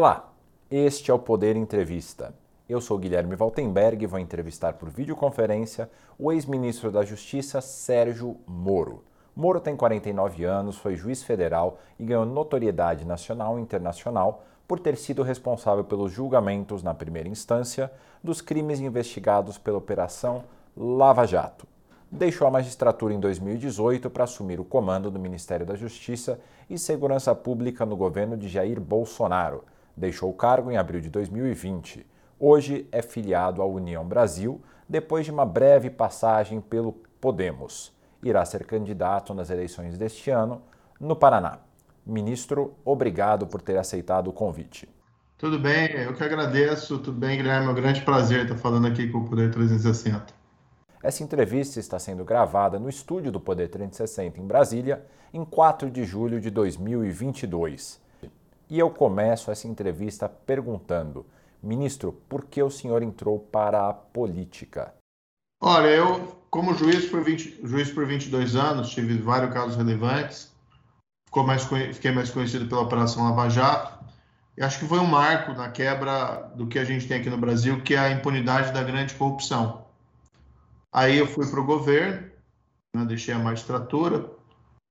Olá, este é o Poder Entrevista. Eu sou Guilherme Valtenberg e vou entrevistar por videoconferência o ex-ministro da Justiça Sérgio Moro. Moro tem 49 anos, foi juiz federal e ganhou notoriedade nacional e internacional por ter sido responsável pelos julgamentos na primeira instância dos crimes investigados pela Operação Lava Jato. Deixou a magistratura em 2018 para assumir o comando do Ministério da Justiça e Segurança Pública no governo de Jair Bolsonaro Deixou o cargo em abril de 2020. Hoje é filiado à União Brasil, depois de uma breve passagem pelo Podemos. Irá ser candidato nas eleições deste ano no Paraná. Ministro, obrigado por ter aceitado o convite. Tudo bem, eu que agradeço. Tudo bem, Guilherme? É um grande prazer estar falando aqui com o Poder 360. Essa entrevista está sendo gravada no estúdio do Poder 360 em Brasília, em 4 de julho de 2022. E eu começo essa entrevista perguntando: ministro, por que o senhor entrou para a política? Olha, eu, como juiz por, 20, juiz por 22 anos, tive vários casos relevantes, mais, fiquei mais conhecido pela Operação Lava Jato, e acho que foi um marco na quebra do que a gente tem aqui no Brasil, que é a impunidade da grande corrupção. Aí eu fui para o governo, né, deixei a magistratura,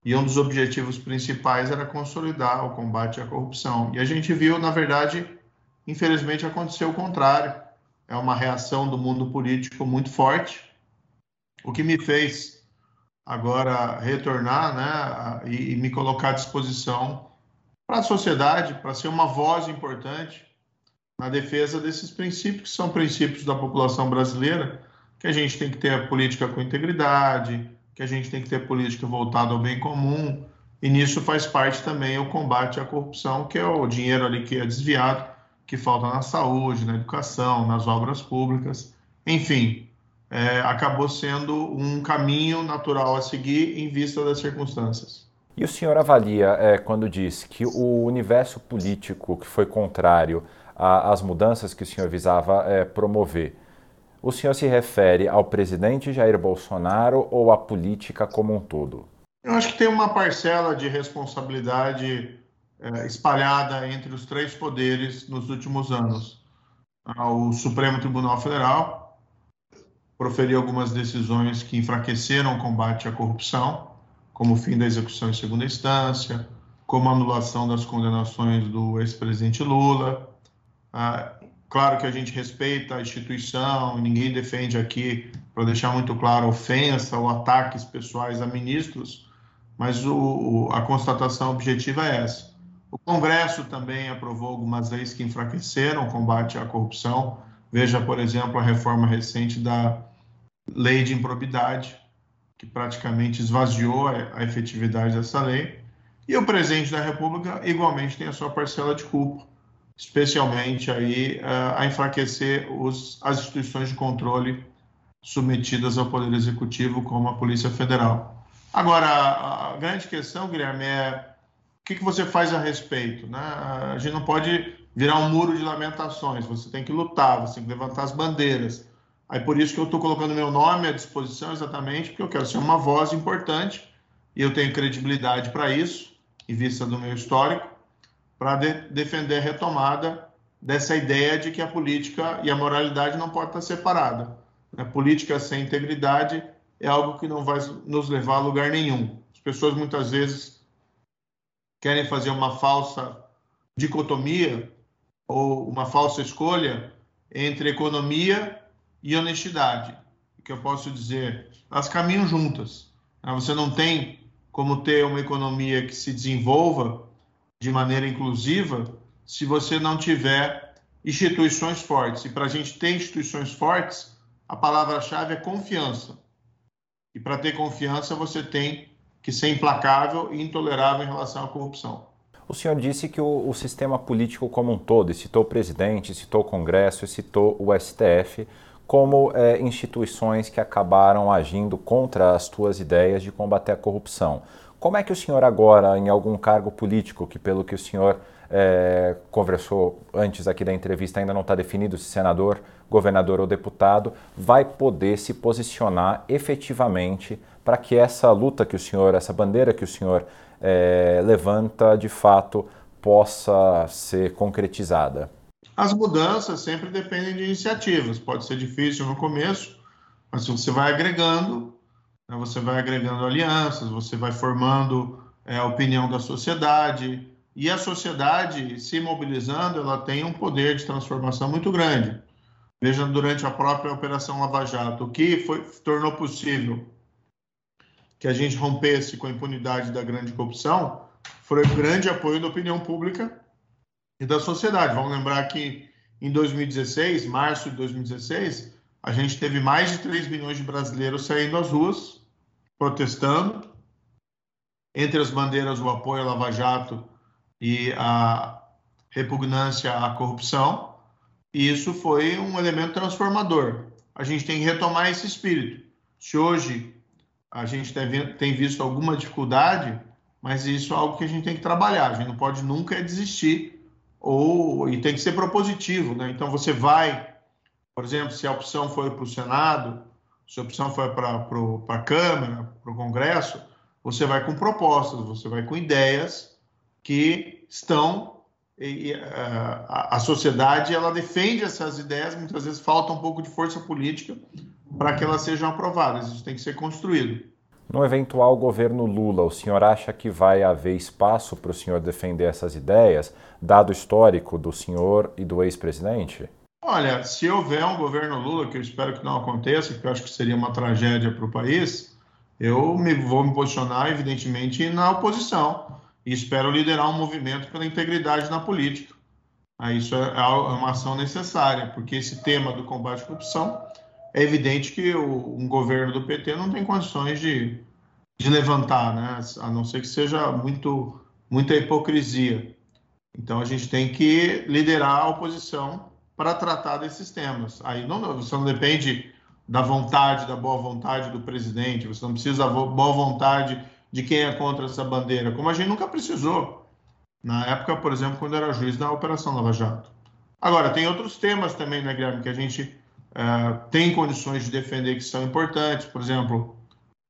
e um dos objetivos principais era consolidar o combate à corrupção. E a gente viu, na verdade, infelizmente aconteceu o contrário. É uma reação do mundo político muito forte, o que me fez agora retornar né, e, e me colocar à disposição para a sociedade, para ser uma voz importante na defesa desses princípios, que são princípios da população brasileira, que a gente tem que ter a política com integridade, que a gente tem que ter política voltada ao bem comum, e nisso faz parte também o combate à corrupção, que é o dinheiro ali que é desviado, que falta na saúde, na educação, nas obras públicas, enfim, é, acabou sendo um caminho natural a seguir em vista das circunstâncias. E o senhor avalia, é, quando diz que o universo político que foi contrário às mudanças que o senhor visava é, promover, o senhor se refere ao presidente Jair Bolsonaro ou à política como um todo? Eu acho que tem uma parcela de responsabilidade é, espalhada entre os três poderes nos últimos anos. O Supremo Tribunal Federal proferiu algumas decisões que enfraqueceram o combate à corrupção, como o fim da execução em segunda instância, como a anulação das condenações do ex-presidente Lula, Claro que a gente respeita a instituição, ninguém defende aqui, para deixar muito claro, ofensa ou ataques pessoais a ministros, mas o, a constatação objetiva é essa. O Congresso também aprovou algumas leis que enfraqueceram o combate à corrupção. Veja, por exemplo, a reforma recente da lei de improbidade, que praticamente esvaziou a efetividade dessa lei. E o presidente da República igualmente tem a sua parcela de culpa especialmente aí eh, a enfraquecer os, as instituições de controle submetidas ao Poder Executivo, como a Polícia Federal. Agora, a grande questão, Guilherme, é o que, que você faz a respeito? Né? A gente não pode virar um muro de lamentações, você tem que lutar, você tem que levantar as bandeiras. Aí por isso que eu estou colocando meu nome à disposição exatamente, porque eu quero ser uma voz importante e eu tenho credibilidade para isso, em vista do meu histórico para de defender a retomada dessa ideia de que a política e a moralidade não podem estar separadas. A política sem integridade é algo que não vai nos levar a lugar nenhum. As pessoas muitas vezes querem fazer uma falsa dicotomia ou uma falsa escolha entre economia e honestidade. O que eu posso dizer? Elas caminham juntas. Você não tem como ter uma economia que se desenvolva de maneira inclusiva se você não tiver instituições fortes. E para a gente ter instituições fortes, a palavra-chave é confiança. E para ter confiança, você tem que ser implacável e intolerável em relação à corrupção. O senhor disse que o, o sistema político como um todo, e citou o presidente, citou o Congresso, citou o STF, como é, instituições que acabaram agindo contra as suas ideias de combater a corrupção. Como é que o senhor agora, em algum cargo político, que pelo que o senhor é, conversou antes aqui da entrevista, ainda não está definido se senador, governador ou deputado, vai poder se posicionar efetivamente para que essa luta que o senhor, essa bandeira que o senhor é, levanta, de fato possa ser concretizada? As mudanças sempre dependem de iniciativas. Pode ser difícil no começo, mas se você vai agregando, você vai agregando alianças, você vai formando é, a opinião da sociedade, e a sociedade se mobilizando, ela tem um poder de transformação muito grande. Veja, durante a própria Operação Lava Jato, o que foi, tornou possível que a gente rompesse com a impunidade da grande corrupção foi o grande apoio da opinião pública e da sociedade. Vamos lembrar que em 2016, março de 2016, a gente teve mais de 3 milhões de brasileiros saindo às ruas, protestando, entre as bandeiras o apoio à Lava Jato e a repugnância à corrupção. E isso foi um elemento transformador. A gente tem que retomar esse espírito. Se hoje a gente tem visto alguma dificuldade, mas isso é algo que a gente tem que trabalhar. A gente não pode nunca desistir ou e tem que ser propositivo, né? Então você vai, por exemplo, se a opção foi para o Senado, se a opção foi para a Câmara, para o Congresso, você vai com propostas, você vai com ideias que estão e, a, a sociedade ela defende essas ideias, muitas vezes falta um pouco de força política para que elas sejam aprovadas. Isso tem que ser construído. No eventual governo Lula, o senhor acha que vai haver espaço para o senhor defender essas ideias, dado o histórico do senhor e do ex-presidente? Olha, se houver um governo Lula, que eu espero que não aconteça, porque eu acho que seria uma tragédia para o país, eu me, vou me posicionar, evidentemente, na oposição e espero liderar um movimento pela integridade na política. Isso é, é uma ação necessária, porque esse tema do combate à corrupção é evidente que o, um governo do PT não tem condições de, de levantar, né? a não ser que seja muito, muita hipocrisia. Então a gente tem que liderar a oposição para tratar desses temas. Aí não, você não depende da vontade, da boa vontade do presidente, você não precisa da boa vontade de quem é contra essa bandeira, como a gente nunca precisou. Na época, por exemplo, quando era juiz da Operação Lava Jato. Agora, tem outros temas também, né, Guilherme, que a gente é, tem condições de defender que são importantes. Por exemplo,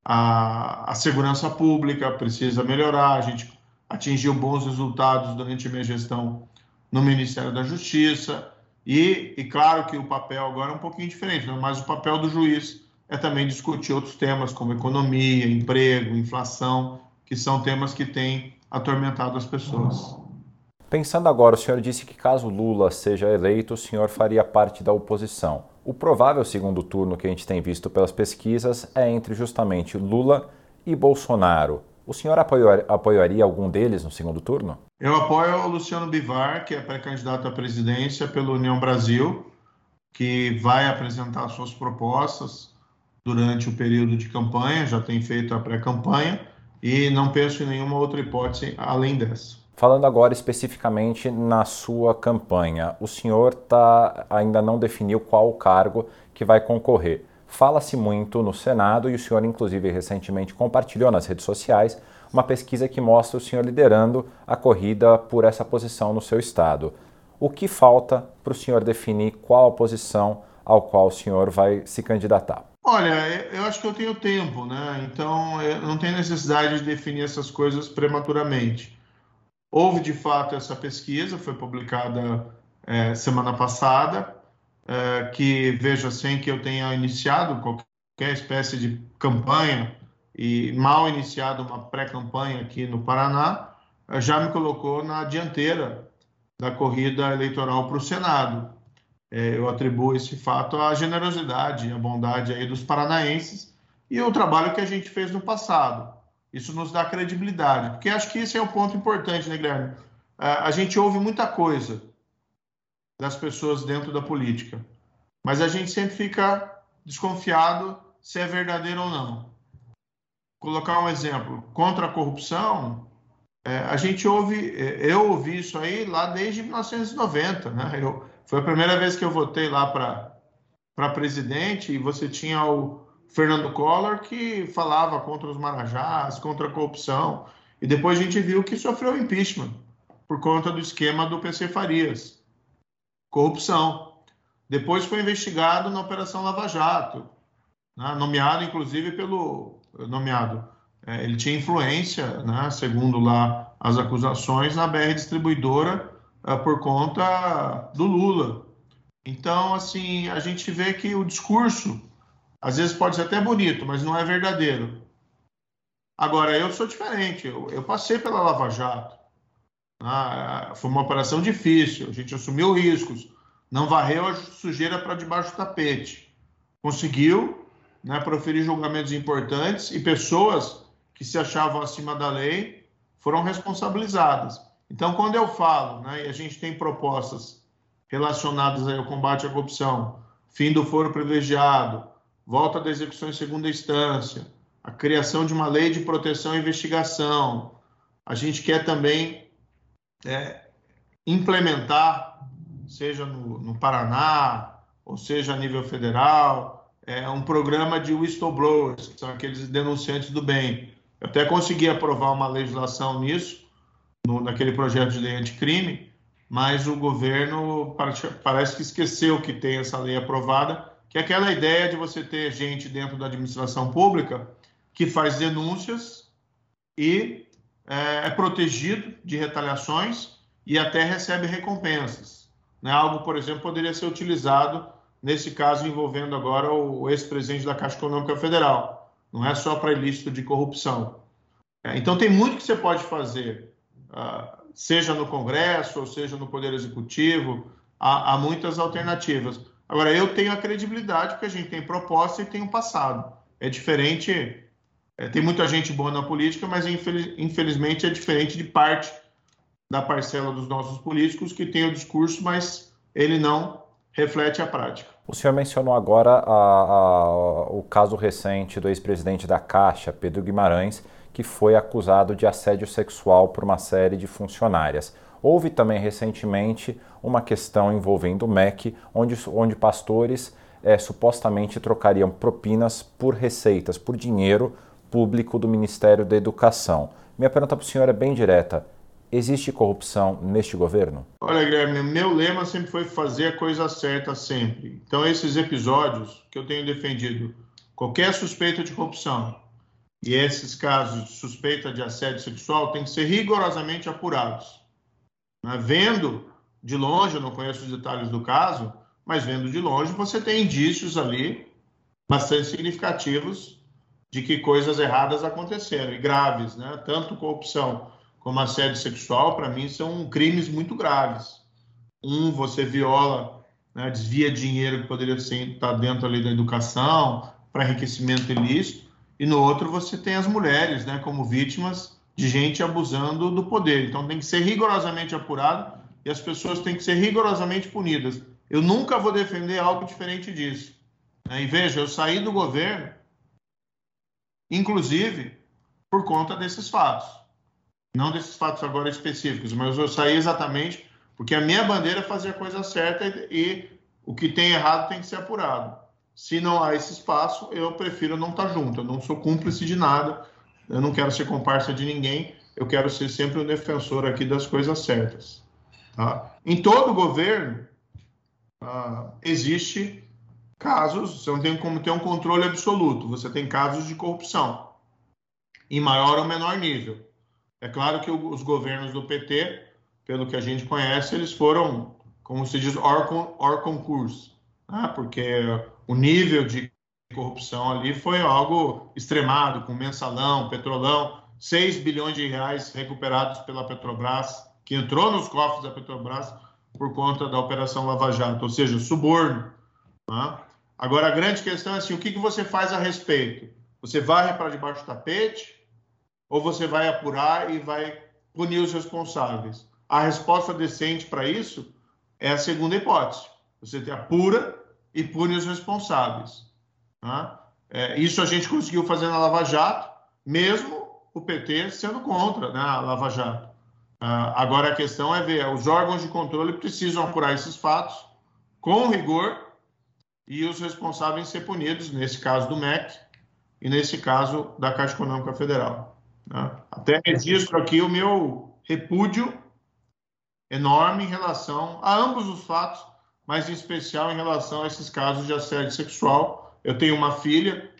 a, a segurança pública precisa melhorar. A gente atingiu bons resultados durante a minha gestão no Ministério da Justiça. E, e claro que o papel agora é um pouquinho diferente, né? mas o papel do juiz é também discutir outros temas como economia, emprego, inflação, que são temas que têm atormentado as pessoas. Pensando agora, o senhor disse que caso Lula seja eleito, o senhor faria parte da oposição. O provável segundo turno que a gente tem visto pelas pesquisas é entre justamente Lula e Bolsonaro. O senhor apoiaria algum deles no segundo turno? Eu apoio o Luciano Bivar, que é pré-candidato à presidência pela União Brasil, que vai apresentar suas propostas durante o período de campanha, já tem feito a pré-campanha e não penso em nenhuma outra hipótese além dessa. Falando agora especificamente na sua campanha, o senhor tá, ainda não definiu qual o cargo que vai concorrer. Fala-se muito no Senado e o senhor, inclusive, recentemente compartilhou nas redes sociais uma pesquisa que mostra o senhor liderando a corrida por essa posição no seu estado. O que falta para o senhor definir qual a posição ao qual o senhor vai se candidatar? Olha, eu acho que eu tenho tempo, né? Então, eu não tenho necessidade de definir essas coisas prematuramente. Houve, de fato, essa pesquisa, foi publicada é, semana passada, é, que, veja, sem que eu tenha iniciado qualquer espécie de campanha e mal iniciado uma pré-campanha aqui no Paraná, já me colocou na dianteira da corrida eleitoral para o Senado é, eu atribuo esse fato à generosidade, à bondade aí dos paranaenses e o trabalho que a gente fez no passado. Isso nos dá credibilidade, porque acho que esse é um ponto importante, né, Guilherme? A gente ouve muita coisa das pessoas dentro da política, mas a gente sempre fica desconfiado se é verdadeiro ou não. Colocar um exemplo, contra a corrupção, é, a gente ouve, é, eu ouvi isso aí lá desde 1990, né? Eu, foi a primeira vez que eu votei lá para presidente e você tinha o Fernando Collor que falava contra os marajás, contra a corrupção. E depois a gente viu que sofreu impeachment por conta do esquema do PC Farias. Corrupção. Depois foi investigado na Operação Lava Jato, né? nomeado inclusive pelo nomeado é, ele tinha influência, né, segundo lá as acusações, na BR distribuidora é, por conta do Lula. Então, assim, a gente vê que o discurso, às vezes pode ser até bonito, mas não é verdadeiro. Agora, eu sou diferente, eu, eu passei pela Lava Jato. Ah, foi uma operação difícil, a gente assumiu riscos, não varreu a sujeira para debaixo do tapete. Conseguiu né, proferir julgamentos importantes e pessoas que se achavam acima da lei foram responsabilizadas. Então, quando eu falo, né, e a gente tem propostas relacionadas ao combate à corrupção, fim do foro privilegiado, volta da execução em segunda instância, a criação de uma lei de proteção e investigação. A gente quer também é, implementar, seja no, no, Paraná, ou seja a nível federal, é, um programa de whistleblowers, que são aqueles denunciantes do bem. Eu até consegui aprovar uma legislação nisso, no, naquele projeto de lei anticrime, mas o governo parece que esqueceu que tem essa lei aprovada, que é aquela ideia de você ter gente dentro da administração pública que faz denúncias e é, é protegido de retaliações e até recebe recompensas. Né? Algo, por exemplo, poderia ser utilizado nesse caso envolvendo agora o ex-presidente da Caixa Econômica Federal. Não é só para ilícito de corrupção. É, então, tem muito que você pode fazer, uh, seja no Congresso ou seja no Poder Executivo, há, há muitas alternativas. Agora, eu tenho a credibilidade porque a gente tem proposta e tem um passado. É diferente é, tem muita gente boa na política, mas infeliz, infelizmente é diferente de parte da parcela dos nossos políticos que tem o discurso, mas ele não reflete a prática. O senhor mencionou agora a, a, o caso recente do ex-presidente da Caixa, Pedro Guimarães, que foi acusado de assédio sexual por uma série de funcionárias. Houve também recentemente uma questão envolvendo o MEC, onde, onde pastores é, supostamente trocariam propinas por receitas, por dinheiro público do Ministério da Educação. Minha pergunta para o senhor é bem direta. Existe corrupção neste governo? Olha, Guilherme, meu lema sempre foi fazer a coisa certa sempre. Então, esses episódios que eu tenho defendido, qualquer suspeita de corrupção e esses casos de suspeita de assédio sexual têm que ser rigorosamente apurados. Né? Vendo de longe, eu não conheço os detalhes do caso, mas vendo de longe, você tem indícios ali bastante significativos de que coisas erradas aconteceram e graves, né? Tanto corrupção como assédio sexual, para mim, são crimes muito graves. Um, você viola, né, desvia dinheiro que poderia ser, estar tá dentro ali da educação para enriquecimento ilícito, e no outro você tem as mulheres, né, como vítimas de gente abusando do poder. Então tem que ser rigorosamente apurado e as pessoas têm que ser rigorosamente punidas. Eu nunca vou defender algo diferente disso. Né? E veja, eu saí do governo inclusive por conta desses fatos. Não desses fatos agora específicos, mas eu saí exatamente porque a minha bandeira é fazer a coisa certa e, e o que tem errado tem que ser apurado. Se não há esse espaço, eu prefiro não estar junto. Eu não sou cúmplice de nada, eu não quero ser comparsa de ninguém, eu quero ser sempre o defensor aqui das coisas certas. Tá? Em todo governo, ah, existe casos, você não tem como ter um controle absoluto, você tem casos de corrupção, em maior ou menor nível. É claro que os governos do PT, pelo que a gente conhece, eles foram, como se diz, hors concurso, né? porque o nível de corrupção ali foi algo extremado, com mensalão, petrolão, 6 bilhões de reais recuperados pela Petrobras, que entrou nos cofres da Petrobras por conta da Operação Lava Jato, ou seja, suborno. Né? Agora, a grande questão é assim: o que, que você faz a respeito? Você varre para debaixo do tapete ou você vai apurar e vai punir os responsáveis? A resposta decente para isso é a segunda hipótese. Você apura e pune os responsáveis. Tá? É, isso a gente conseguiu fazer na Lava Jato, mesmo o PT sendo contra né, a Lava Jato. Ah, agora a questão é ver, os órgãos de controle precisam apurar esses fatos com rigor e os responsáveis ser punidos, nesse caso do MEC e nesse caso da Caixa Econômica Federal. Né? Até registro aqui o meu repúdio enorme em relação a ambos os fatos, mas em especial em relação a esses casos de assédio sexual. Eu tenho uma filha,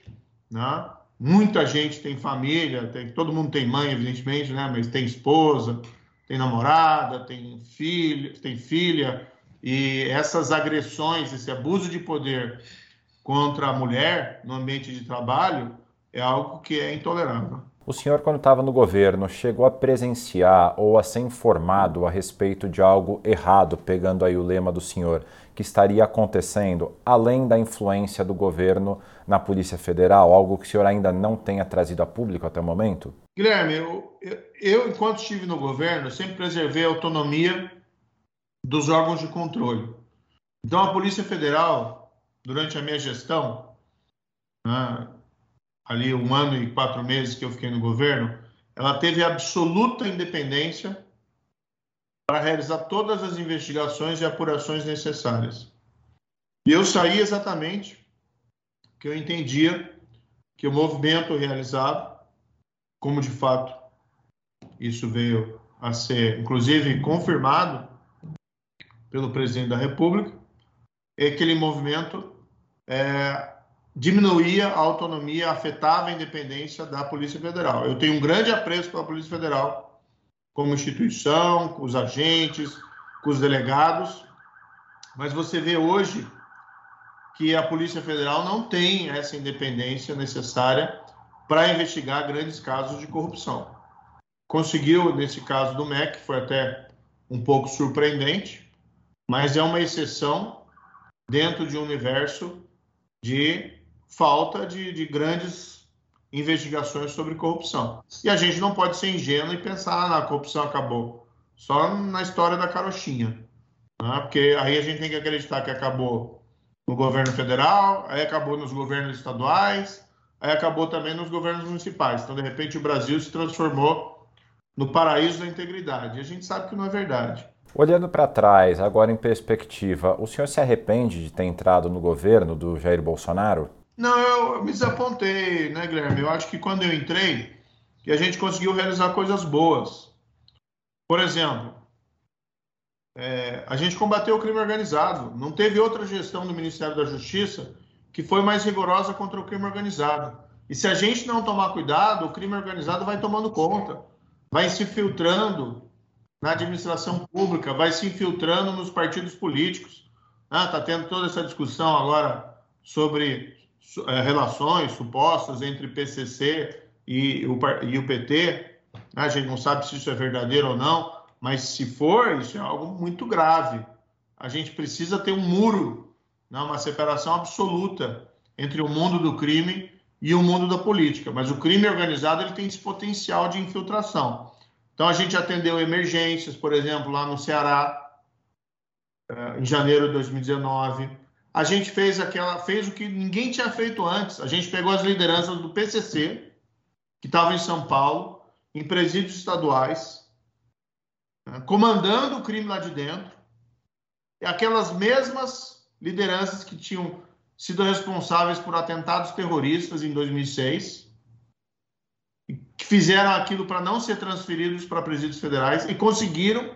né? Muita gente tem família, tem, todo mundo tem mãe, evidentemente, né? Mas tem esposa, tem namorada, tem filho, tem filha, e essas agressões, esse abuso de poder contra a mulher no ambiente de trabalho é algo que é intolerável. O senhor, quando estava no governo, chegou a presenciar ou a ser informado a respeito de algo errado, pegando aí o lema do senhor, que estaria acontecendo além da influência do governo na Polícia Federal, algo que o senhor ainda não tenha trazido a público até o momento? Guilherme, eu, eu enquanto estive no governo, sempre preservei a autonomia dos órgãos de controle. Então, a Polícia Federal, durante a minha gestão, né, ali um ano e quatro meses que eu fiquei no governo, ela teve absoluta independência para realizar todas as investigações e apurações necessárias. E eu saí exatamente que eu entendia que o movimento realizado, como de fato isso veio a ser, inclusive, confirmado pelo presidente da República, é que aquele movimento é, diminuía a autonomia, afetava a independência da Polícia Federal. Eu tenho um grande apreço pela Polícia Federal como instituição, com os agentes, com os delegados, mas você vê hoje que a Polícia Federal não tem essa independência necessária para investigar grandes casos de corrupção. Conseguiu, nesse caso do MEC, foi até um pouco surpreendente, mas é uma exceção dentro de um universo de falta de, de grandes investigações sobre corrupção. E a gente não pode ser ingênuo e pensar, ah, a corrupção acabou. Só na história da carochinha. Né? Porque aí a gente tem que acreditar que acabou no governo federal, aí acabou nos governos estaduais, aí acabou também nos governos municipais. Então, de repente, o Brasil se transformou no paraíso da integridade. E a gente sabe que não é verdade. Olhando para trás, agora em perspectiva, o senhor se arrepende de ter entrado no governo do Jair Bolsonaro? Não, eu me desapontei, né, Guilherme? Eu acho que quando eu entrei, que a gente conseguiu realizar coisas boas. Por exemplo, é, a gente combateu o crime organizado. Não teve outra gestão do Ministério da Justiça que foi mais rigorosa contra o crime organizado. E se a gente não tomar cuidado, o crime organizado vai tomando conta, vai se filtrando na administração pública, vai se infiltrando nos partidos políticos. Está ah, tendo toda essa discussão agora sobre é, relações supostas entre PCC e o, e o PT. A gente não sabe se isso é verdadeiro ou não, mas se for, isso é algo muito grave. A gente precisa ter um muro, né, uma separação absoluta entre o mundo do crime e o mundo da política. Mas o crime organizado ele tem esse potencial de infiltração. Então a gente atendeu emergências, por exemplo, lá no Ceará, é, em janeiro de 2019 a gente fez aquela, fez o que ninguém tinha feito antes. A gente pegou as lideranças do PCC, que estavam em São Paulo, em presídios estaduais, né, comandando o crime lá de dentro, e aquelas mesmas lideranças que tinham sido responsáveis por atentados terroristas em 2006, que fizeram aquilo para não ser transferidos para presídios federais e conseguiram,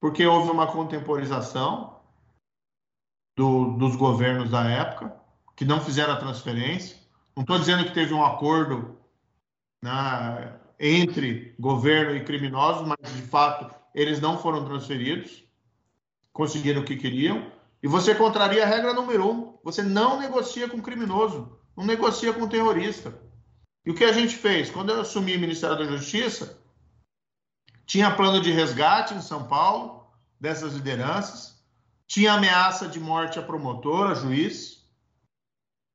porque houve uma contemporização do, dos governos da época, que não fizeram a transferência. Não estou dizendo que teve um acordo né, entre governo e criminosos, mas de fato eles não foram transferidos, conseguiram o que queriam. E você contraria a regra número um: você não negocia com criminoso, não negocia com terrorista. E o que a gente fez? Quando eu assumi o Ministério da Justiça, tinha plano de resgate em São Paulo dessas lideranças tinha ameaça de morte a promotora, juiz.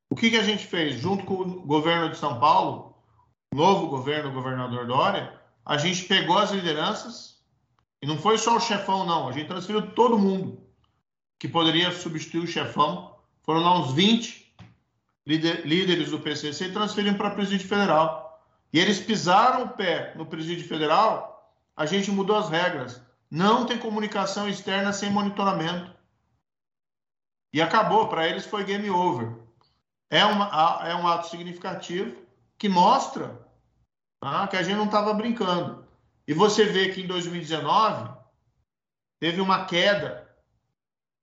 O que, que a gente fez? Junto com o governo de São Paulo, novo governo, o governador Dória, a gente pegou as lideranças, e não foi só o chefão, não, a gente transferiu todo mundo que poderia substituir o chefão. Foram lá uns 20 líderes do PCC transferiram para Presídio Federal. E eles pisaram o pé no Presídio Federal, a gente mudou as regras. Não tem comunicação externa sem monitoramento. E acabou, para eles foi game over. É, uma, é um ato significativo que mostra tá, que a gente não estava brincando. E você vê que em 2019 teve uma queda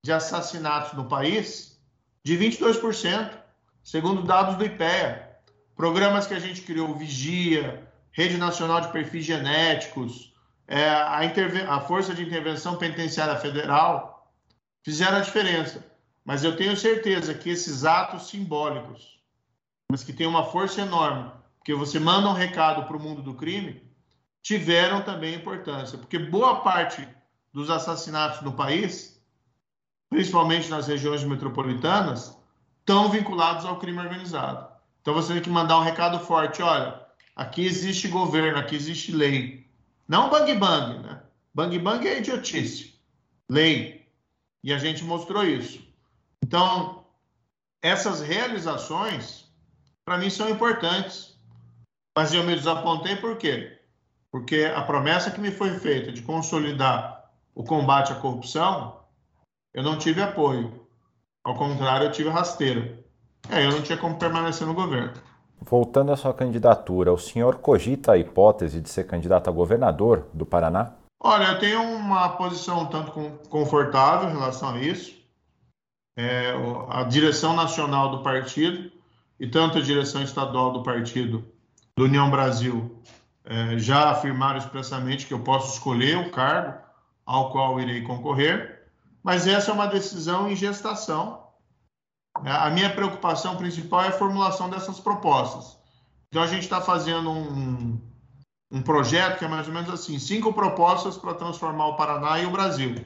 de assassinatos no país de 22%, segundo dados do IPEA. programas que a gente criou, Vigia, Rede Nacional de Perfis Genéticos, é, a, a Força de Intervenção Penitenciária Federal, fizeram a diferença. Mas eu tenho certeza que esses atos simbólicos, mas que têm uma força enorme, porque você manda um recado para o mundo do crime, tiveram também importância. Porque boa parte dos assassinatos no país, principalmente nas regiões metropolitanas, estão vinculados ao crime organizado. Então você tem que mandar um recado forte: olha, aqui existe governo, aqui existe lei. Não bang bang, né? Bang bang é idiotice. Lei. E a gente mostrou isso. Então, essas realizações, para mim, são importantes. Mas eu me desapontei por quê? Porque a promessa que me foi feita de consolidar o combate à corrupção, eu não tive apoio. Ao contrário, eu tive rasteira. É, eu não tinha como permanecer no governo. Voltando à sua candidatura, o senhor cogita a hipótese de ser candidato a governador do Paraná? Olha, eu tenho uma posição tanto confortável em relação a isso. É, a direção nacional do partido e tanto a direção estadual do partido do União Brasil é, já afirmaram expressamente que eu posso escolher o cargo ao qual irei concorrer, mas essa é uma decisão em gestação é, a minha preocupação principal é a formulação dessas propostas. Então, a gente está fazendo um, um projeto que é mais ou menos assim: cinco propostas para transformar o Paraná e o Brasil.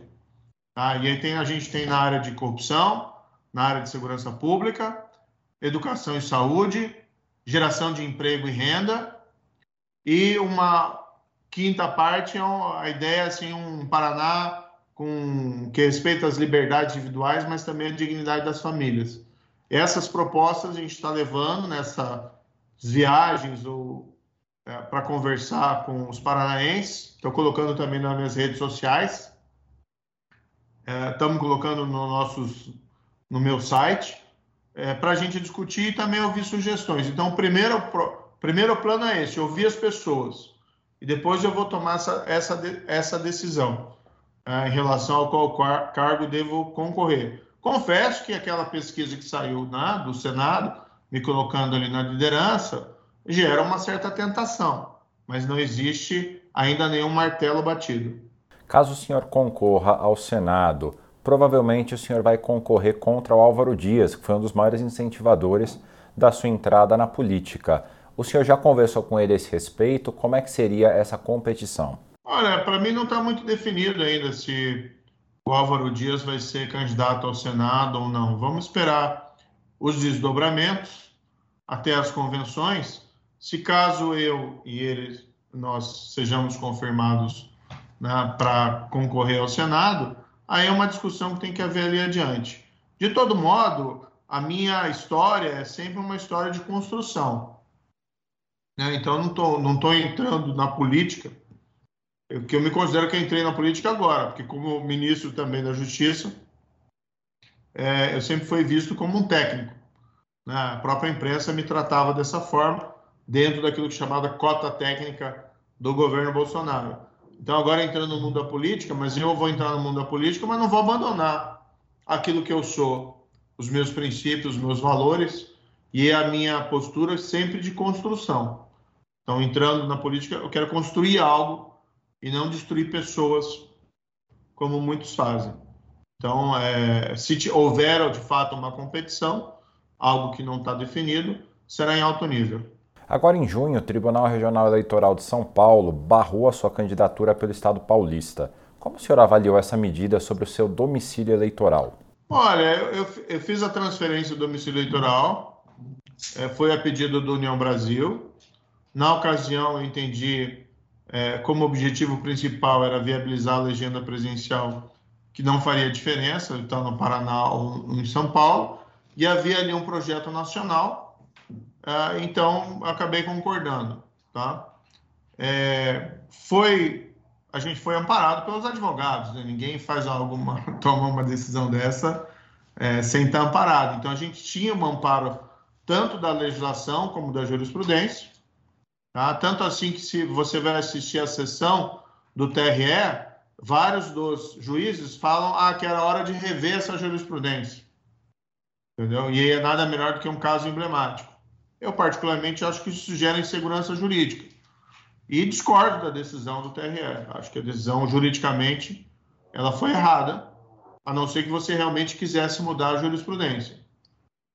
Tá? E aí tem, a gente tem na área de corrupção, na área de segurança pública, educação e saúde, geração de emprego e renda, e uma quinta parte é a ideia assim um Paraná com que respeita as liberdades individuais, mas também a dignidade das famílias. Essas propostas a gente está levando nessas viagens ou é, para conversar com os paranaenses. Estou colocando também nas minhas redes sociais. Estamos é, colocando no nossos, no meu site é, para a gente discutir e também ouvir sugestões. Então, o primeiro, primeiro plano é esse: ouvir as pessoas e depois eu vou tomar essa, essa, essa decisão é, em relação ao qual cargo devo concorrer. Confesso que aquela pesquisa que saiu né, do Senado, me colocando ali na liderança, gera uma certa tentação, mas não existe ainda nenhum martelo batido. Caso o senhor concorra ao Senado, provavelmente o senhor vai concorrer contra o Álvaro Dias, que foi um dos maiores incentivadores da sua entrada na política. O senhor já conversou com ele a esse respeito? Como é que seria essa competição? Olha, para mim não está muito definido ainda se o Álvaro Dias vai ser candidato ao Senado ou não. Vamos esperar os desdobramentos até as convenções. Se caso eu e ele nós sejamos confirmados né, para concorrer ao Senado, aí é uma discussão que tem que haver ali adiante. De todo modo, a minha história é sempre uma história de construção. Né? Então, não estou não tô entrando na política que eu me considero que entrei na política agora, porque como ministro também da Justiça, é, eu sempre fui visto como um técnico. Né? A própria imprensa me tratava dessa forma, dentro daquilo que chamava cota técnica do governo Bolsonaro. Então, agora entrando no mundo da política, mas eu vou entrar no mundo da política, mas não vou abandonar aquilo que eu sou, os meus princípios, os meus valores e a minha postura sempre de construção. Então, entrando na política, eu quero construir algo e não destruir pessoas, como muitos fazem. Então, é, se houver de fato uma competição, algo que não está definido, será em alto nível. Agora, em junho, o Tribunal Regional Eleitoral de São Paulo barrou a sua candidatura pelo Estado paulista. Como o senhor avaliou essa medida sobre o seu domicílio eleitoral? Olha, eu, eu fiz a transferência do domicílio eleitoral, é, foi a pedido do União Brasil. Na ocasião, eu entendi é, como objetivo principal era viabilizar a legenda presidencial, que não faria diferença, está no Paraná ou em São Paulo, e havia ali um projeto nacional, é, então acabei concordando. Tá? É, foi, a gente foi amparado pelos advogados, né? ninguém faz alguma, toma uma decisão dessa é, sem estar amparado. Então a gente tinha um amparo tanto da legislação como da jurisprudência, Tá? Tanto assim que se você vai assistir a sessão do TRE, vários dos juízes falam ah, que era hora de rever essa jurisprudência. Entendeu? E é nada melhor do que um caso emblemático. Eu, particularmente, acho que isso gera insegurança jurídica. E discordo da decisão do TRE. Acho que a decisão, juridicamente, ela foi errada, a não ser que você realmente quisesse mudar a jurisprudência.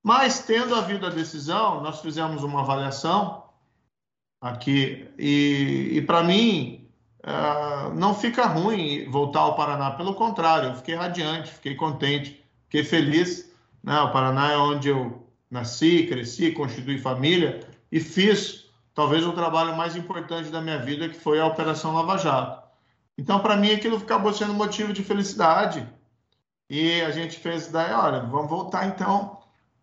Mas, tendo havido a decisão, nós fizemos uma avaliação aqui, e, e para mim, uh, não fica ruim voltar ao Paraná, pelo contrário, eu fiquei radiante, fiquei contente, fiquei feliz. Né? O Paraná é onde eu nasci, cresci, constituí família e fiz talvez o trabalho mais importante da minha vida, que foi a Operação Lava Jato. Então, para mim, aquilo acabou sendo motivo de felicidade. E a gente fez daí, olha, vamos voltar então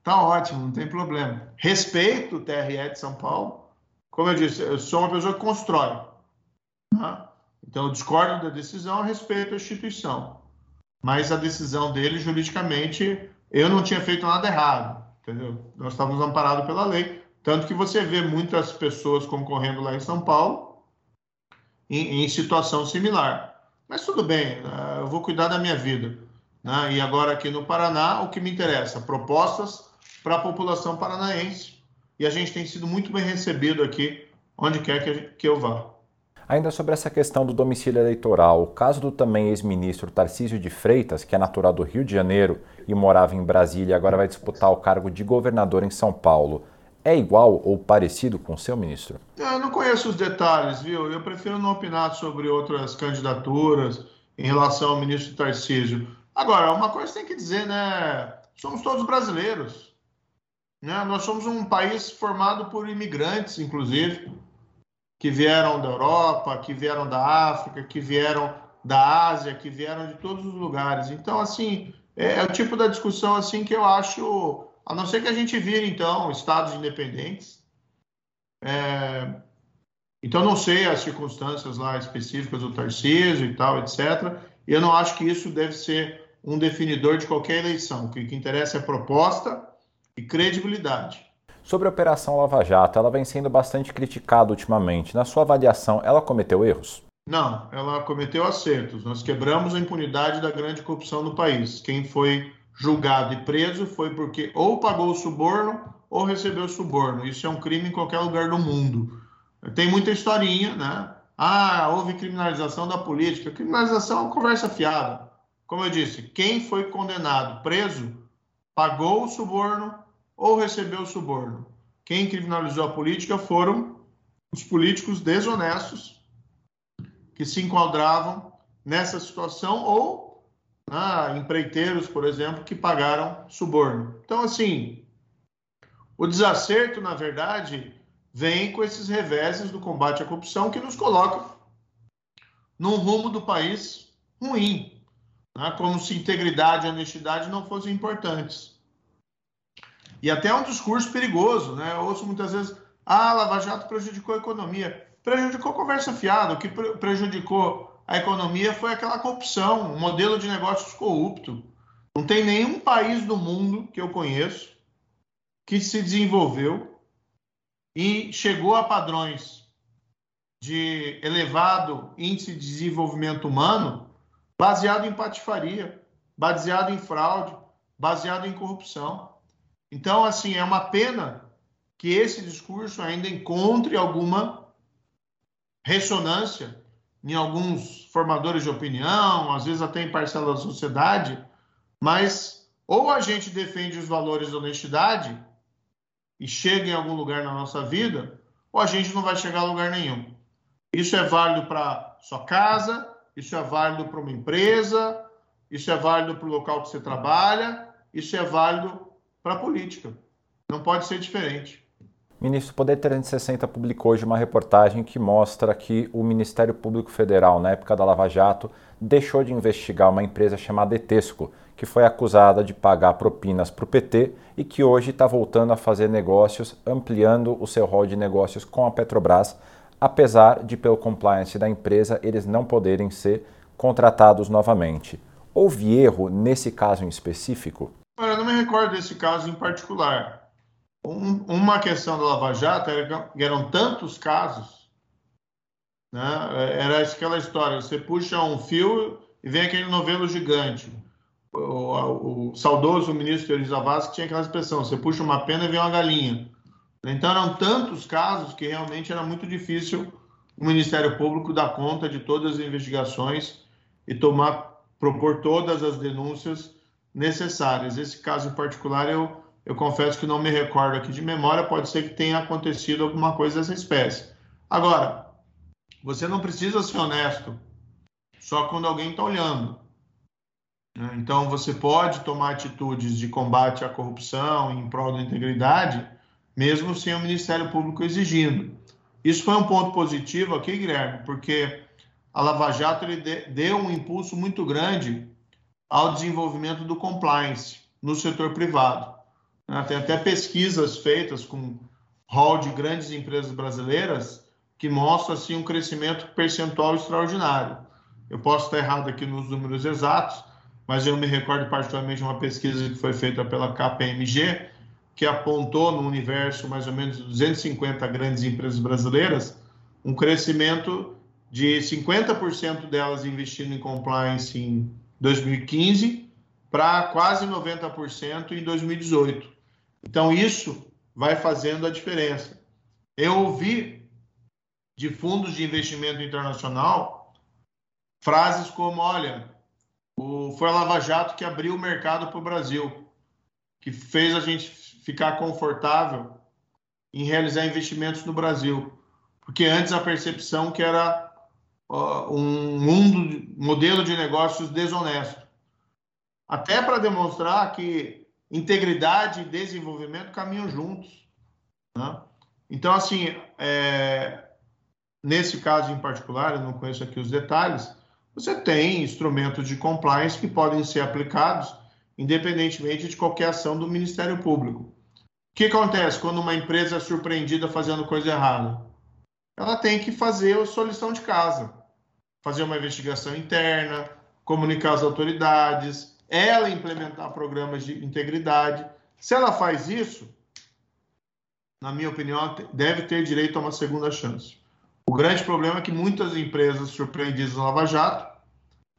Tá ótimo, não tem problema. Respeito o TRE de São Paulo. Como eu disse, eu sou uma pessoa que constrói. Tá? Então, eu discordo da decisão, respeito a instituição. Mas a decisão dele, juridicamente, eu não tinha feito nada errado. Entendeu? Nós estávamos amparados pela lei. Tanto que você vê muitas pessoas concorrendo lá em São Paulo em, em situação similar. Mas tudo bem, né? eu vou cuidar da minha vida. Né? E agora aqui no Paraná, o que me interessa? Propostas para a população paranaense. E a gente tem sido muito bem recebido aqui, onde quer que, que eu vá. Ainda sobre essa questão do domicílio eleitoral, o caso do também ex-ministro Tarcísio de Freitas, que é natural do Rio de Janeiro e morava em Brasília e agora vai disputar o cargo de governador em São Paulo, é igual ou parecido com o seu ministro? Eu não conheço os detalhes, viu? Eu prefiro não opinar sobre outras candidaturas em relação ao ministro Tarcísio. Agora, uma coisa tem que dizer, né? Somos todos brasileiros. Né? Nós somos um país formado por imigrantes, inclusive, que vieram da Europa, que vieram da África, que vieram da Ásia, que vieram de todos os lugares. Então, assim, é, é o tipo da discussão assim que eu acho, a não ser que a gente vire, então, estados independentes. É, então, não sei as circunstâncias lá específicas do Tarcísio e tal, etc. E eu não acho que isso deve ser um definidor de qualquer eleição. O que interessa é a proposta e credibilidade. Sobre a Operação Lava Jato, ela vem sendo bastante criticada ultimamente. Na sua avaliação, ela cometeu erros? Não, ela cometeu acertos. Nós quebramos a impunidade da grande corrupção no país. Quem foi julgado e preso foi porque ou pagou o suborno ou recebeu suborno. Isso é um crime em qualquer lugar do mundo. Tem muita historinha, né? Ah, houve criminalização da política. Criminalização é uma conversa fiada. Como eu disse, quem foi condenado, preso, pagou o suborno ou recebeu suborno. Quem criminalizou a política foram os políticos desonestos que se enquadravam nessa situação ou ah, empreiteiros, por exemplo, que pagaram suborno. Então, assim, o desacerto, na verdade, vem com esses reveses do combate à corrupção que nos colocam num rumo do país ruim, né? como se integridade e honestidade não fossem importantes. E até é um discurso perigoso, né? Eu ouço muitas vezes, ah, Lava Jato prejudicou a economia. Prejudicou conversa fiada. O que prejudicou a economia foi aquela corrupção, um modelo de negócios corrupto. Não tem nenhum país do mundo que eu conheço que se desenvolveu e chegou a padrões de elevado índice de desenvolvimento humano baseado em patifaria, baseado em fraude, baseado em corrupção. Então, assim, é uma pena que esse discurso ainda encontre alguma ressonância em alguns formadores de opinião, às vezes até em parcela da sociedade, mas ou a gente defende os valores da honestidade e chega em algum lugar na nossa vida, ou a gente não vai chegar a lugar nenhum. Isso é válido para sua casa, isso é válido para uma empresa, isso é válido para o local que você trabalha, isso é válido para a política. Não pode ser diferente. Ministro, o Poder 360 publicou hoje uma reportagem que mostra que o Ministério Público Federal, na época da Lava Jato, deixou de investigar uma empresa chamada Etesco, que foi acusada de pagar propinas para o PT e que hoje está voltando a fazer negócios, ampliando o seu rol de negócios com a Petrobras, apesar de, pelo compliance da empresa, eles não poderem ser contratados novamente. Houve erro nesse caso em específico? Olha, eu não me recordo desse caso em particular. Um, uma questão da Lava Jato era eram tantos casos, né? era aquela história: você puxa um fio e vem aquele novelo gigante. O, o, o saudoso ministro Elisa Vaz tinha aquela expressão: você puxa uma pena e vem uma galinha. Então, eram tantos casos que realmente era muito difícil o Ministério Público dar conta de todas as investigações e tomar, propor todas as denúncias necessárias. Esse caso em particular, eu, eu confesso que não me recordo aqui de memória, pode ser que tenha acontecido alguma coisa dessa espécie. Agora, você não precisa ser honesto só quando alguém está olhando. Né? Então, você pode tomar atitudes de combate à corrupção em prol da integridade, mesmo sem o Ministério Público exigindo. Isso foi um ponto positivo aqui, Guilherme, porque a Lava Jato deu um impulso muito grande ao desenvolvimento do compliance no setor privado. Né? Tem até pesquisas feitas com hall de grandes empresas brasileiras que mostram assim, um crescimento percentual extraordinário. Eu posso estar errado aqui nos números exatos, mas eu me recordo particularmente de uma pesquisa que foi feita pela KPMG, que apontou no universo mais ou menos 250 grandes empresas brasileiras um crescimento de 50% delas investindo em compliance em 2015 para quase 90% em 2018. Então, isso vai fazendo a diferença. Eu ouvi de fundos de investimento internacional frases como: olha, o, foi a Lava Jato que abriu o mercado para o Brasil, que fez a gente ficar confortável em realizar investimentos no Brasil. Porque antes a percepção que era um mundo, modelo de negócios desonesto. Até para demonstrar que integridade e desenvolvimento caminham juntos. Né? Então, assim, é, nesse caso em particular, eu não conheço aqui os detalhes, você tem instrumentos de compliance que podem ser aplicados independentemente de qualquer ação do Ministério Público. O que acontece quando uma empresa é surpreendida fazendo coisa errada? Ela tem que fazer a sua lição de casa fazer uma investigação interna, comunicar às autoridades, ela implementar programas de integridade. Se ela faz isso, na minha opinião, deve ter direito a uma segunda chance. O grande problema é que muitas empresas surpreendidas no Lava Jato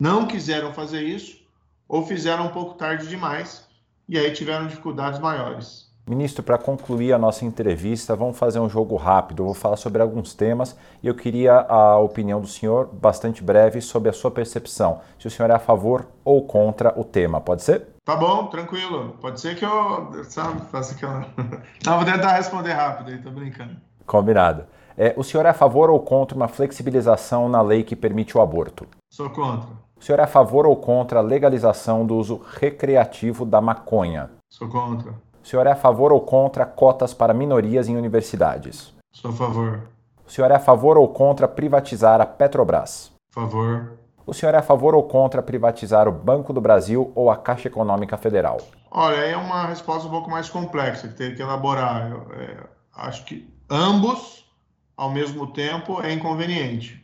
não quiseram fazer isso ou fizeram um pouco tarde demais e aí tiveram dificuldades maiores. Ministro, para concluir a nossa entrevista, vamos fazer um jogo rápido. Eu vou falar sobre alguns temas e eu queria a opinião do senhor, bastante breve, sobre a sua percepção. Se o senhor é a favor ou contra o tema, pode ser? Tá bom, tranquilo. Pode ser que eu, sabe, faça aquela. Não, vou tentar responder rápido aí, tô brincando. Combinado. É, o senhor é a favor ou contra uma flexibilização na lei que permite o aborto? Sou contra. O senhor é a favor ou contra a legalização do uso recreativo da maconha? Sou contra. O senhor é a favor ou contra cotas para minorias em universidades? Sou a favor. O senhor é a favor ou contra privatizar a Petrobras? Favor. O senhor é a favor ou contra privatizar o Banco do Brasil ou a Caixa Econômica Federal? Olha, é uma resposta um pouco mais complexa que tem que elaborar. Eu, é, acho que ambos, ao mesmo tempo, é inconveniente.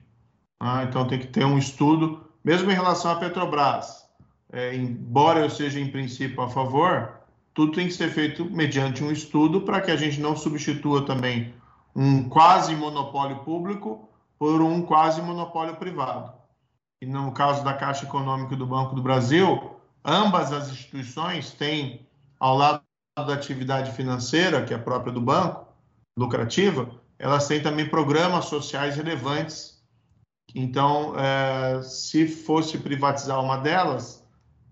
Ah, então tem que ter um estudo, mesmo em relação à Petrobras. É, embora eu seja em princípio a favor, tudo tem que ser feito mediante um estudo para que a gente não substitua também um quase monopólio público por um quase monopólio privado. E no caso da Caixa Econômica e do Banco do Brasil, ambas as instituições têm, ao lado da atividade financeira, que é própria do banco, lucrativa, elas têm também programas sociais relevantes. Então, é, se fosse privatizar uma delas,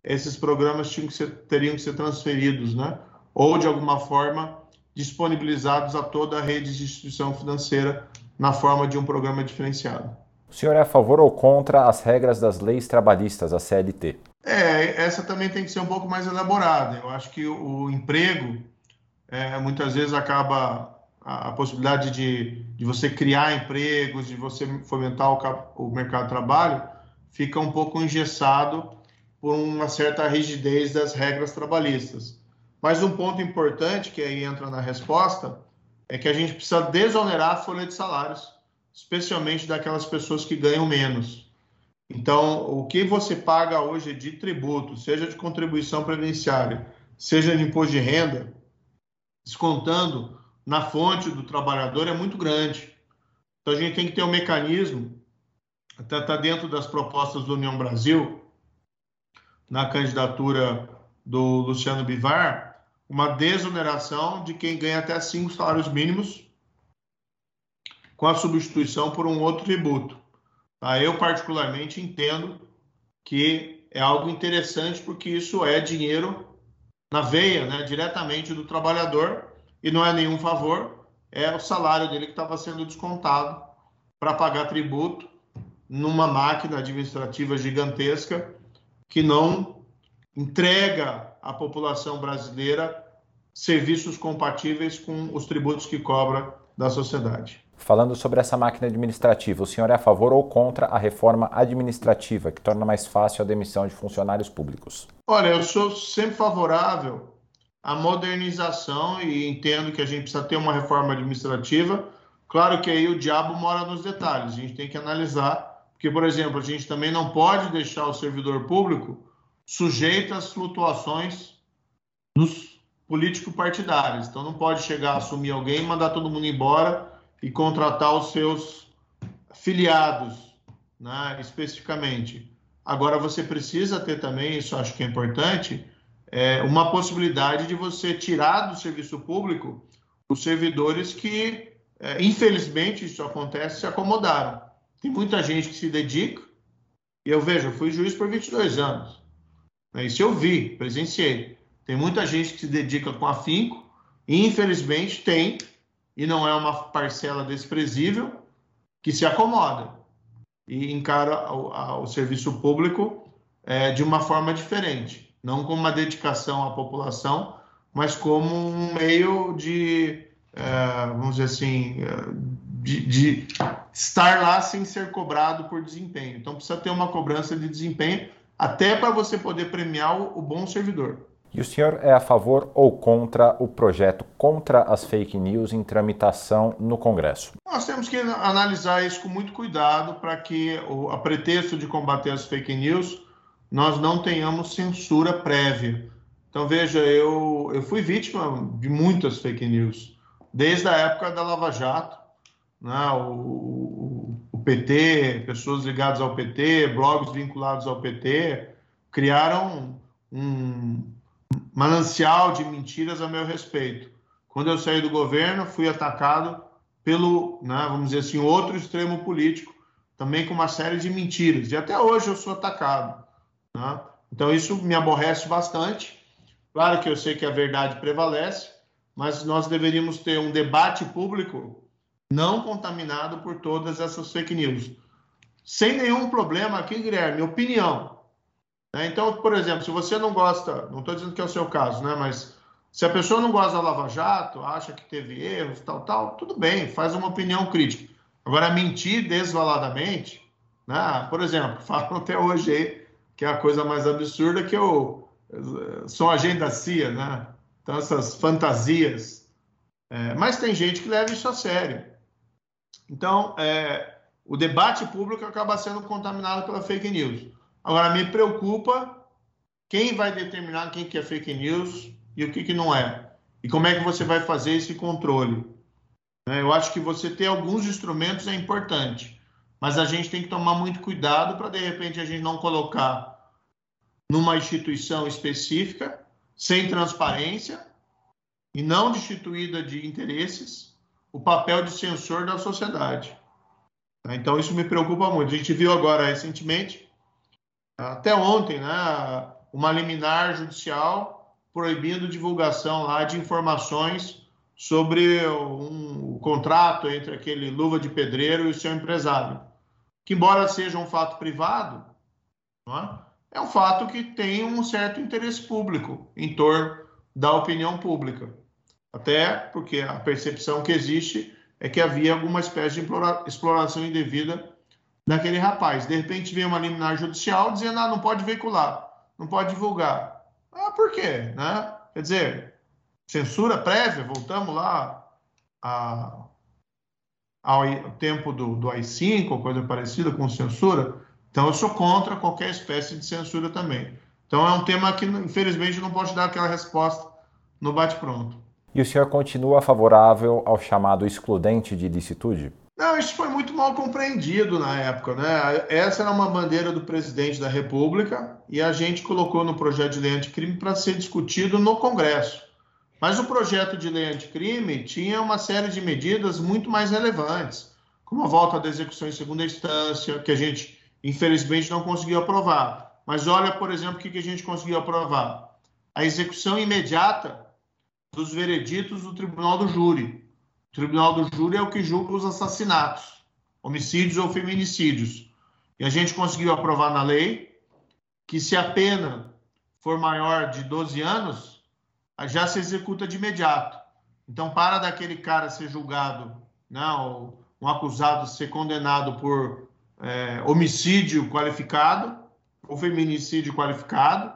esses programas tinham que ser, teriam que ser transferidos, né? ou de alguma forma disponibilizados a toda a rede de instituição financeira na forma de um programa diferenciado. O senhor é a favor ou contra as regras das leis trabalhistas, a CLT? É, essa também tem que ser um pouco mais elaborada. Eu acho que o, emprego é, muitas vezes acaba a, a possibilidade de, de, você criar empregos, de você fomentar o, o mercado de trabalho, fica um pouco engessado por uma certa rigidez das regras trabalhistas. Mas um ponto importante que aí entra na resposta é que a gente precisa desonerar a folha de salários, especialmente daquelas pessoas que ganham menos. Então, o que você paga hoje de tributo, seja de contribuição previdenciária, seja de imposto de renda, descontando na fonte do trabalhador é muito grande. Então, a gente tem que ter um mecanismo, até está dentro das propostas do União Brasil, na candidatura do Luciano Bivar, uma desoneração de quem ganha até cinco salários mínimos com a substituição por um outro tributo. Tá? Eu, particularmente, entendo que é algo interessante porque isso é dinheiro na veia, né, diretamente do trabalhador, e não é nenhum favor, é o salário dele que estava sendo descontado para pagar tributo numa máquina administrativa gigantesca que não entrega à população brasileira serviços compatíveis com os tributos que cobra da sociedade. Falando sobre essa máquina administrativa, o senhor é a favor ou contra a reforma administrativa que torna mais fácil a demissão de funcionários públicos? Olha, eu sou sempre favorável à modernização e entendo que a gente precisa ter uma reforma administrativa. Claro que aí o diabo mora nos detalhes, a gente tem que analisar, porque, por exemplo, a gente também não pode deixar o servidor público sujeito às flutuações dos políticos partidários. Então, não pode chegar a assumir alguém mandar todo mundo embora e contratar os seus filiados, né, especificamente. Agora, você precisa ter também, isso acho que é importante, é, uma possibilidade de você tirar do serviço público os servidores que, é, infelizmente, isso acontece, se acomodaram. Tem muita gente que se dedica, e eu vejo, eu fui juiz por 22 anos. Né, isso eu vi, presenciei. Tem muita gente que se dedica com afinco, e infelizmente tem e não é uma parcela desprezível que se acomoda e encara o, a, o serviço público é, de uma forma diferente, não como uma dedicação à população, mas como um meio de, é, vamos dizer assim, é, de, de estar lá sem ser cobrado por desempenho. Então precisa ter uma cobrança de desempenho até para você poder premiar o, o bom servidor. E o senhor é a favor ou contra o projeto contra as fake news em tramitação no Congresso? Nós temos que analisar isso com muito cuidado para que, a pretexto de combater as fake news, nós não tenhamos censura prévia. Então, veja, eu, eu fui vítima de muitas fake news, desde a época da Lava Jato, né, o, o PT, pessoas ligadas ao PT, blogs vinculados ao PT, criaram um, manancial de mentiras a meu respeito. Quando eu saí do governo, fui atacado pelo, né, vamos dizer assim, outro extremo político, também com uma série de mentiras. E até hoje eu sou atacado. Né? Então isso me aborrece bastante. Claro que eu sei que a verdade prevalece, mas nós deveríamos ter um debate público não contaminado por todas essas fake news. Sem nenhum problema aqui, Guilherme, opinião. Né? Então, por exemplo, se você não gosta, não estou dizendo que é o seu caso, né? mas se a pessoa não gosta da Lava Jato, acha que teve erros, tal, tal, tudo bem, faz uma opinião crítica. Agora, mentir desvaladamente, né? por exemplo, falam até hoje aí que é a coisa mais absurda que eu sou agente da CIA, né? Então, essas fantasias. É, mas tem gente que leva isso a sério. Então, é, o debate público acaba sendo contaminado pela fake news. Agora, me preocupa quem vai determinar quem que é fake news e o que, que não é. E como é que você vai fazer esse controle. Né? Eu acho que você ter alguns instrumentos é importante, mas a gente tem que tomar muito cuidado para, de repente, a gente não colocar numa instituição específica, sem transparência e não destituída de interesses, o papel de censor da sociedade. Então, isso me preocupa muito. A gente viu agora recentemente até ontem, né, uma liminar judicial proibindo divulgação lá de informações sobre um, um contrato entre aquele luva de pedreiro e o seu empresário, que embora seja um fato privado, é? é um fato que tem um certo interesse público em torno da opinião pública, até porque a percepção que existe é que havia alguma espécie de exploração indevida daquele rapaz. De repente vem uma liminar judicial dizendo, ah, não pode veicular, não pode divulgar. Ah, por quê? Né? Quer dizer, censura prévia, voltamos lá a, ao tempo do, do AI-5, ou coisa parecida com censura. Então, eu sou contra qualquer espécie de censura também. Então, é um tema que, infelizmente, não posso dar aquela resposta no bate-pronto. E o senhor continua favorável ao chamado excludente de licitude? Não, isso foi muito mal compreendido na época, né? Essa era uma bandeira do presidente da República e a gente colocou no projeto de lei anticrime para ser discutido no Congresso. Mas o projeto de lei anticrime tinha uma série de medidas muito mais relevantes, como a volta da execução em segunda instância, que a gente, infelizmente, não conseguiu aprovar. Mas olha, por exemplo, o que a gente conseguiu aprovar: a execução imediata dos vereditos do Tribunal do Júri. O Tribunal do Júri é o que julga os assassinatos, homicídios ou feminicídios. E a gente conseguiu aprovar na lei que se a pena for maior de 12 anos, já se executa de imediato. Então, para daquele cara ser julgado, não, né, um acusado ser condenado por é, homicídio qualificado ou feminicídio qualificado,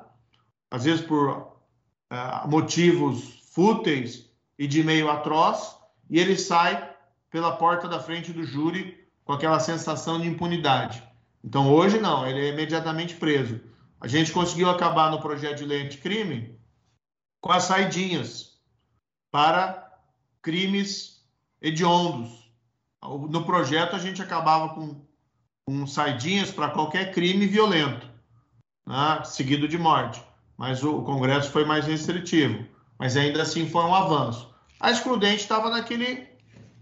às vezes por é, motivos fúteis e de meio atroz, e ele sai pela porta da frente do júri com aquela sensação de impunidade. Então, hoje não, ele é imediatamente preso. A gente conseguiu acabar no projeto de lei anticrime com as saidinhas para crimes hediondos. No projeto, a gente acabava com, com saidinhas para qualquer crime violento, né, seguido de morte. Mas o Congresso foi mais restritivo. Mas ainda assim foi um avanço. A excludente estava naquele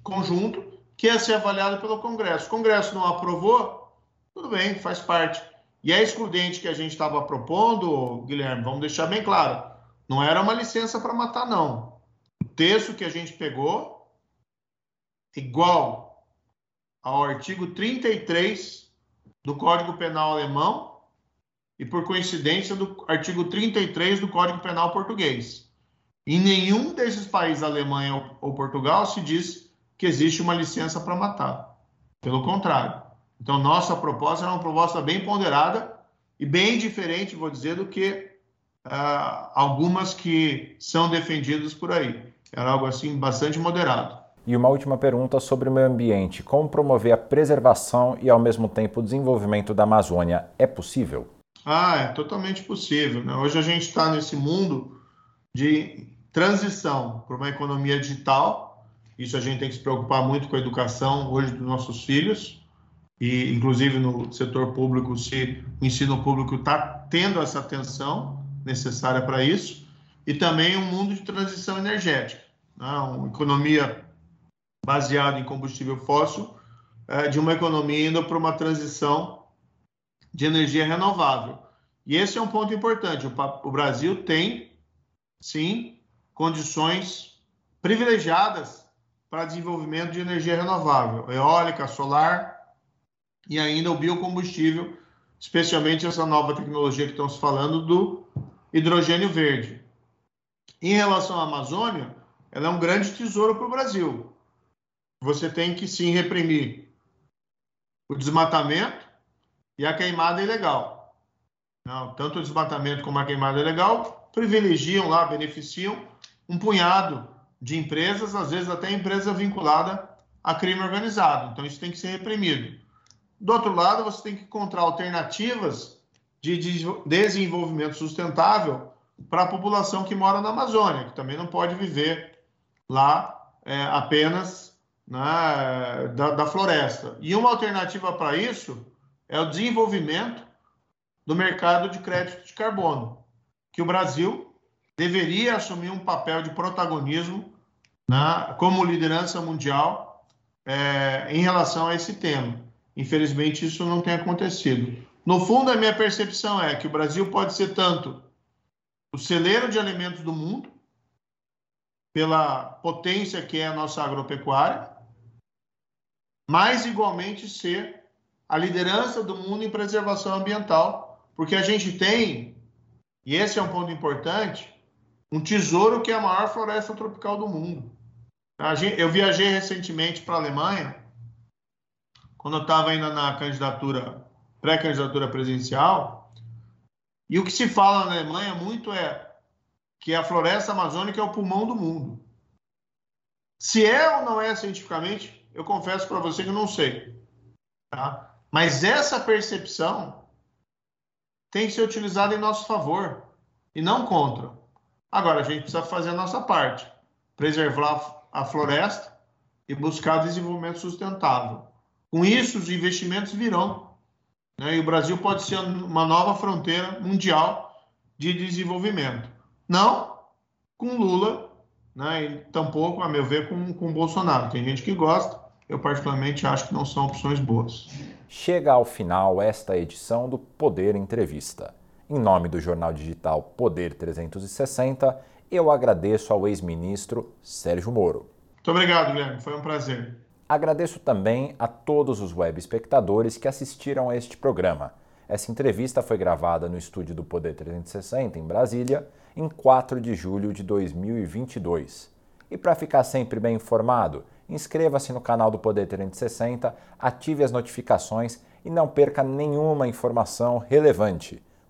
conjunto que ia ser avaliado pelo Congresso. O Congresso não aprovou, tudo bem, faz parte. E a excludente que a gente estava propondo, Guilherme, vamos deixar bem claro, não era uma licença para matar, não. O texto que a gente pegou, igual ao artigo 33 do Código Penal alemão e, por coincidência, do artigo 33 do Código Penal português. Em nenhum desses países, Alemanha ou Portugal, se diz que existe uma licença para matar. Pelo contrário. Então, nossa proposta era uma proposta bem ponderada e bem diferente, vou dizer, do que uh, algumas que são defendidas por aí. Era algo assim bastante moderado. E uma última pergunta sobre o meio ambiente. Como promover a preservação e, ao mesmo tempo, o desenvolvimento da Amazônia? É possível? Ah, é totalmente possível. Né? Hoje a gente está nesse mundo de transição para uma economia digital. Isso a gente tem que se preocupar muito com a educação hoje dos nossos filhos. E, inclusive, no setor público, se o ensino público está tendo essa atenção necessária para isso, e também um mundo de transição energética, né? uma economia baseada em combustível fóssil, é, de uma economia indo para uma transição de energia renovável. E esse é um ponto importante. O, o Brasil tem, sim, condições privilegiadas para desenvolvimento de energia renovável, eólica, solar e ainda o biocombustível, especialmente essa nova tecnologia que estamos falando do hidrogênio verde. Em relação à Amazônia, ela é um grande tesouro para o Brasil. Você tem que sim reprimir o desmatamento e a queimada ilegal. Não, tanto o desmatamento como a queimada ilegal privilegiam lá, beneficiam um punhado de empresas, às vezes até empresa vinculada a crime organizado. Então isso tem que ser reprimido. Do outro lado, você tem que encontrar alternativas de desenvolvimento sustentável para a população que mora na Amazônia, que também não pode viver lá é, apenas né, da, da floresta. E uma alternativa para isso é o desenvolvimento do mercado de crédito de carbono, que o Brasil deveria assumir um papel de protagonismo né, como liderança mundial é, em relação a esse tema. Infelizmente, isso não tem acontecido. No fundo, a minha percepção é que o Brasil pode ser tanto o celeiro de alimentos do mundo, pela potência que é a nossa agropecuária, mas igualmente ser a liderança do mundo em preservação ambiental, porque a gente tem, e esse é um ponto importante, um tesouro que é a maior floresta tropical do mundo. Eu viajei recentemente para a Alemanha, quando eu estava ainda na candidatura pré-candidatura presidencial. E o que se fala na Alemanha muito é que a floresta amazônica é o pulmão do mundo. Se é ou não é cientificamente, eu confesso para você que eu não sei. Tá? Mas essa percepção tem que ser utilizada em nosso favor e não contra. Agora, a gente precisa fazer a nossa parte, preservar a floresta e buscar desenvolvimento sustentável. Com isso, os investimentos virão né? E o Brasil pode ser uma nova fronteira mundial de desenvolvimento. Não com Lula né? e tampouco, a meu ver, com, com Bolsonaro. Tem gente que gosta, eu particularmente acho que não são opções boas. Chega ao final esta edição do Poder Entrevista. Em nome do jornal digital Poder 360, eu agradeço ao ex-ministro Sérgio Moro. Muito obrigado, Guilherme. Foi um prazer. Agradeço também a todos os web espectadores que assistiram a este programa. Essa entrevista foi gravada no estúdio do Poder 360, em Brasília, em 4 de julho de 2022. E para ficar sempre bem informado, inscreva-se no canal do Poder 360, ative as notificações e não perca nenhuma informação relevante.